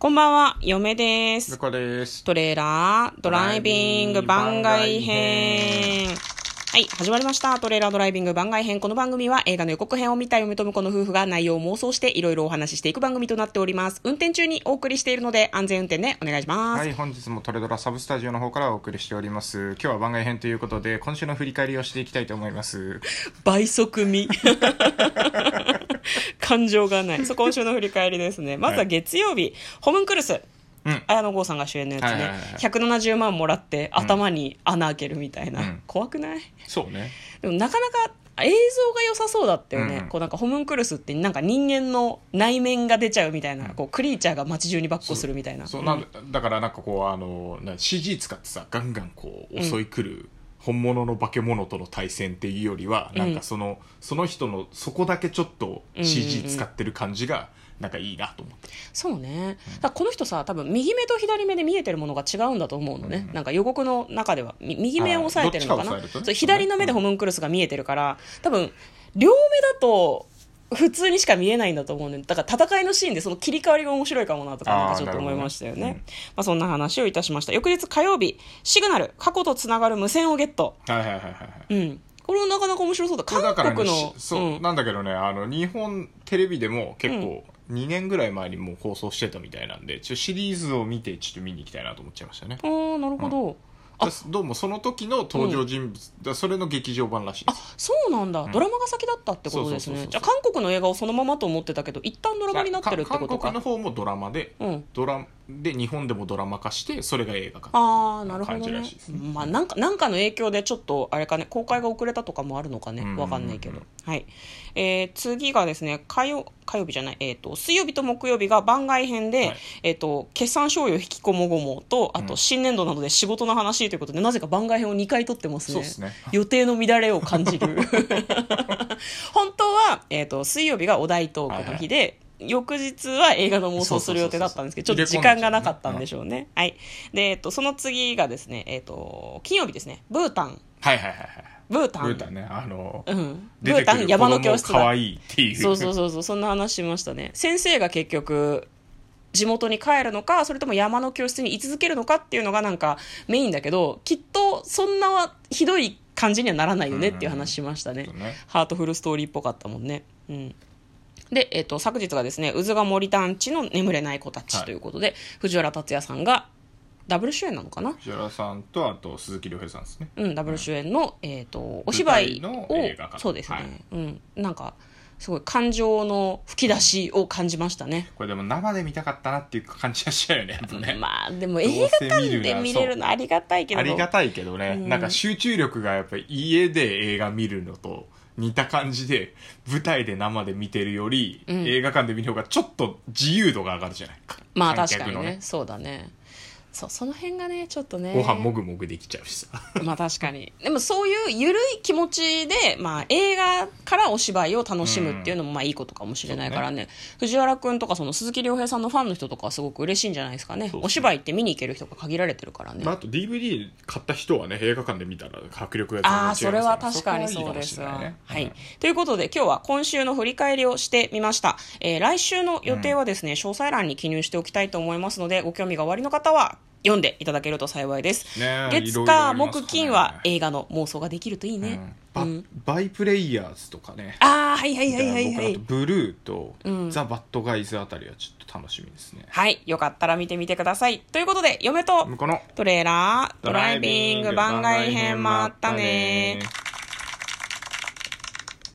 こんばんは、嫁です。向こうです。トレーラードライビング番外編。はい、始まりました。トレーラードライビング番外編。この番組は映画の予告編を見た嫁と婿の夫婦が内容を妄想していろいろお話ししていく番組となっております。運転中にお送りしているので安全運転でお願いします。はい、本日もトレドラサブスタジオの方からお送りしております。今日は番外編ということで、今週の振り返りをしていきたいと思います。倍速見。感情がない。そう、今週の振り返りですね。まずは月曜日、ホムンクルス。うん。綾野剛さんが主演のやつね、はいはいはいはい。170万もらって頭に穴開けるみたいな、うん。怖くない？そうね。でもなかなか映像が良さそうだったよね、うん。こうなんかホムンクルスってなんか人間の内面が出ちゃうみたいな、こうクリーチャーが街中に跋扈するみたいな。そう、なんだだからなんかこう、あの、な CG 使ってさ、ガンガンこう、襲い来る、本物の化け物との対戦っていうよりは、なん。かその、その人の、そこだけちょっと CG 使ってる感じが、なんかいいなと思って。そうね。だからこの人さ多分右目と左目で見えてるものが違うんだと思うのね、なんか予告の中ではみ右目を押さえてるのかな。ね。左の目でホムンクルスが見えてるから多分両目だと普通にしか見えないんだと思うね。だから戦いのシーンでその切り替わりが面白いかもなとかなんかちょっと思いましたよね。なるほどね。まあ、そんな話をいたしました。翌日火曜日シグナル過去とつながる無線をゲット。はいはいはいはいはい。うん。これもなかなか面白そうだ。韓国の、しそう、うん。なんだけどねあの日本テレビでも結構2年ぐらい前にもう放送してたみたいなんでちょシリーズを見てちょっと見に行きたいなと思っちゃいましたね。ああなるほど、だどうもその時の登場人物、だそれの劇場版らしいです。そうなんだ、ドラマが先だったってことですね。じゃあ韓国の映画をそのままと思ってたけど一旦ドラマになってるってこと韓か国の方もドラマで、うん。ドラで日本でもドラマ化してそれが映画化ああなるほど感じらねしいですね。まあなんかなんかの影響でちょっとあれかね公開が遅れたとかもあるのかね。うん。わかんないけど。はい。えー次がですね火曜火曜日じゃない、えー、と水曜日と木曜日が番外編で、はい。えー、と決算賞与引きこもごもとあと新年度などで仕事の話ということで、なぜか番外編を2回撮ってますね。ね。予定の乱れを感じる。本当は、えー、と水曜日がお題トークの日で、翌日は映画の妄想する予定だったんですけど、ちょっと時間がなかったんでしょうね。はい。で、えっと、その次がですね、えっと、金曜日ですね、ブータン。はいはいはいはいブータン。ブータンねあの、うん。ブータン山の教室だ。子供可愛いっていうそうそうそうそう、そんな話しましたね。先生が結局、地元に帰るのか、それとも山の教室に居続けるのかっていうのがなんかメインだけど、きっとそんなひどい感じにはならないよねっていう話しましたね。そうねハートフルストーリーっぽかったもんね。うん。で、えっ、と、昨日がですね、渦が森団地の眠れない子たちということで、藤原竜也さんがダブル主演なのかな？藤原さんとあと鈴木亮平さんですねうん、ダブル主演の、えっ、と、お芝居をそうですね、はいうん、なんか、すごい感情の吹き出しを感じましたね。これでも生で見たかったなっていう感じがしちゃうよねやっぱね、まあ、でも映せ画館で見れるのありがたいけど。ありがたいけどね、うん。なんか集中力がやっぱり家で映画見るのと似た感じで舞台で生で見てるより、ん。映画館で見る方がちょっと自由度が上がるじゃないか。まあ観確かにねね。そうだね。そう、その辺がね、ちょっとね。ご飯もぐもぐできちゃうしさ まあ確かに。でもそういう緩い気持ちで、まあ映画からお芝居を楽しむっていうのもまあいいことかもしれないからね。藤原くんとかその鈴木亮平さんのファンの人とかはすごく嬉しいんじゃないですかね。そうそうお芝居って見に行ける人が限られてるからね。まあ、あと DVD 買った人はね映画館で見たら迫力がああ、それは確かにそうですわ。そこはい。ということで今日は今週の振り返りをしてみました。えー来週の予定はですね、詳細欄に記入しておきたいと思いますので、ご興味がおありの方は読んでいただけると幸いです。ね月火木金は映画の妄想ができるといいね。ババイプレイヤーズとかねああ、はいはいはいはいはい。ブルーと、んザ・バッドガイズあたりはちょっと楽しみですねはい。よかったら見てみてください。ということで、嫁とトレーラードライビング番外編もあったね